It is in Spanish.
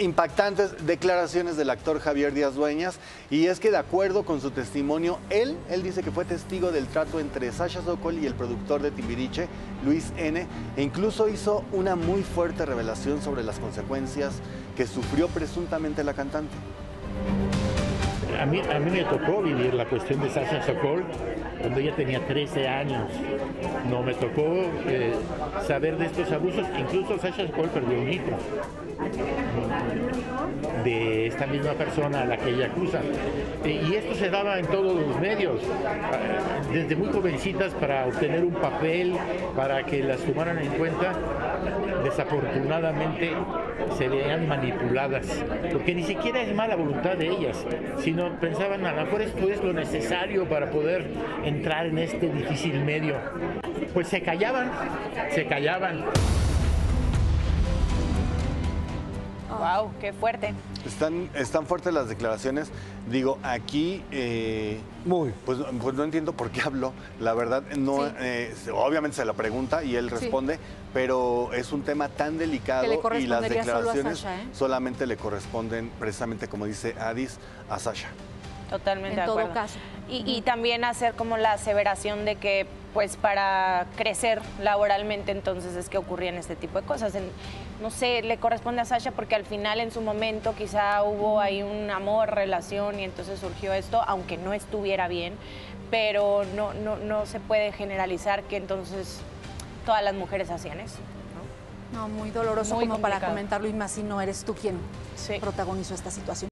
impactantes declaraciones del actor Javier Díaz Dueñas y es que de acuerdo con su testimonio, él, él dice que fue testigo del trato entre Sasha Sokol y el productor de Timbiriche, Luis N, e incluso hizo una muy fuerte revelación sobre las consecuencias que sufrió presuntamente la cantante. A mí, a mí me tocó vivir la cuestión de Sasha Sokol cuando ella tenía 13 años. No me tocó eh, saber de estos abusos. Incluso Sasha Sokol perdió un hijo esta misma persona a la que ella acusa. Eh, y esto se daba en todos los medios, eh, desde muy jovencitas para obtener un papel, para que las tomaran en cuenta. Desafortunadamente se veían manipuladas, porque ni siquiera es mala voluntad de ellas, sino pensaban a lo mejor esto es lo necesario para poder entrar en este difícil medio. Pues se callaban, se callaban. Wow, qué fuerte. Están, están fuertes las declaraciones. Digo, aquí, eh, Muy. pues, pues no entiendo por qué habló. La verdad, no, Sí. eh, obviamente se la pregunta y él responde, pero es un tema tan delicado Que le y las correspondería solo a declaraciones Sasha, ¿eh? solamente le corresponden, precisamente como dice Adis, a Sasha. Totalmente En de todo acuerdo. caso. Y, y también hacer como la aseveración de que, pues, para crecer laboralmente, entonces es que ocurrían este tipo de cosas. En- no sé, le corresponde a Sasha porque al final, en su momento, quizá hubo ahí un amor, relación, y entonces surgió esto, aunque no estuviera bien, pero no, no, no se puede generalizar que entonces todas las mujeres hacían eso. ¿no? No, muy doloroso Muy como para comentarlo y más si no eres tú quien Sí. protagonizó esta situación.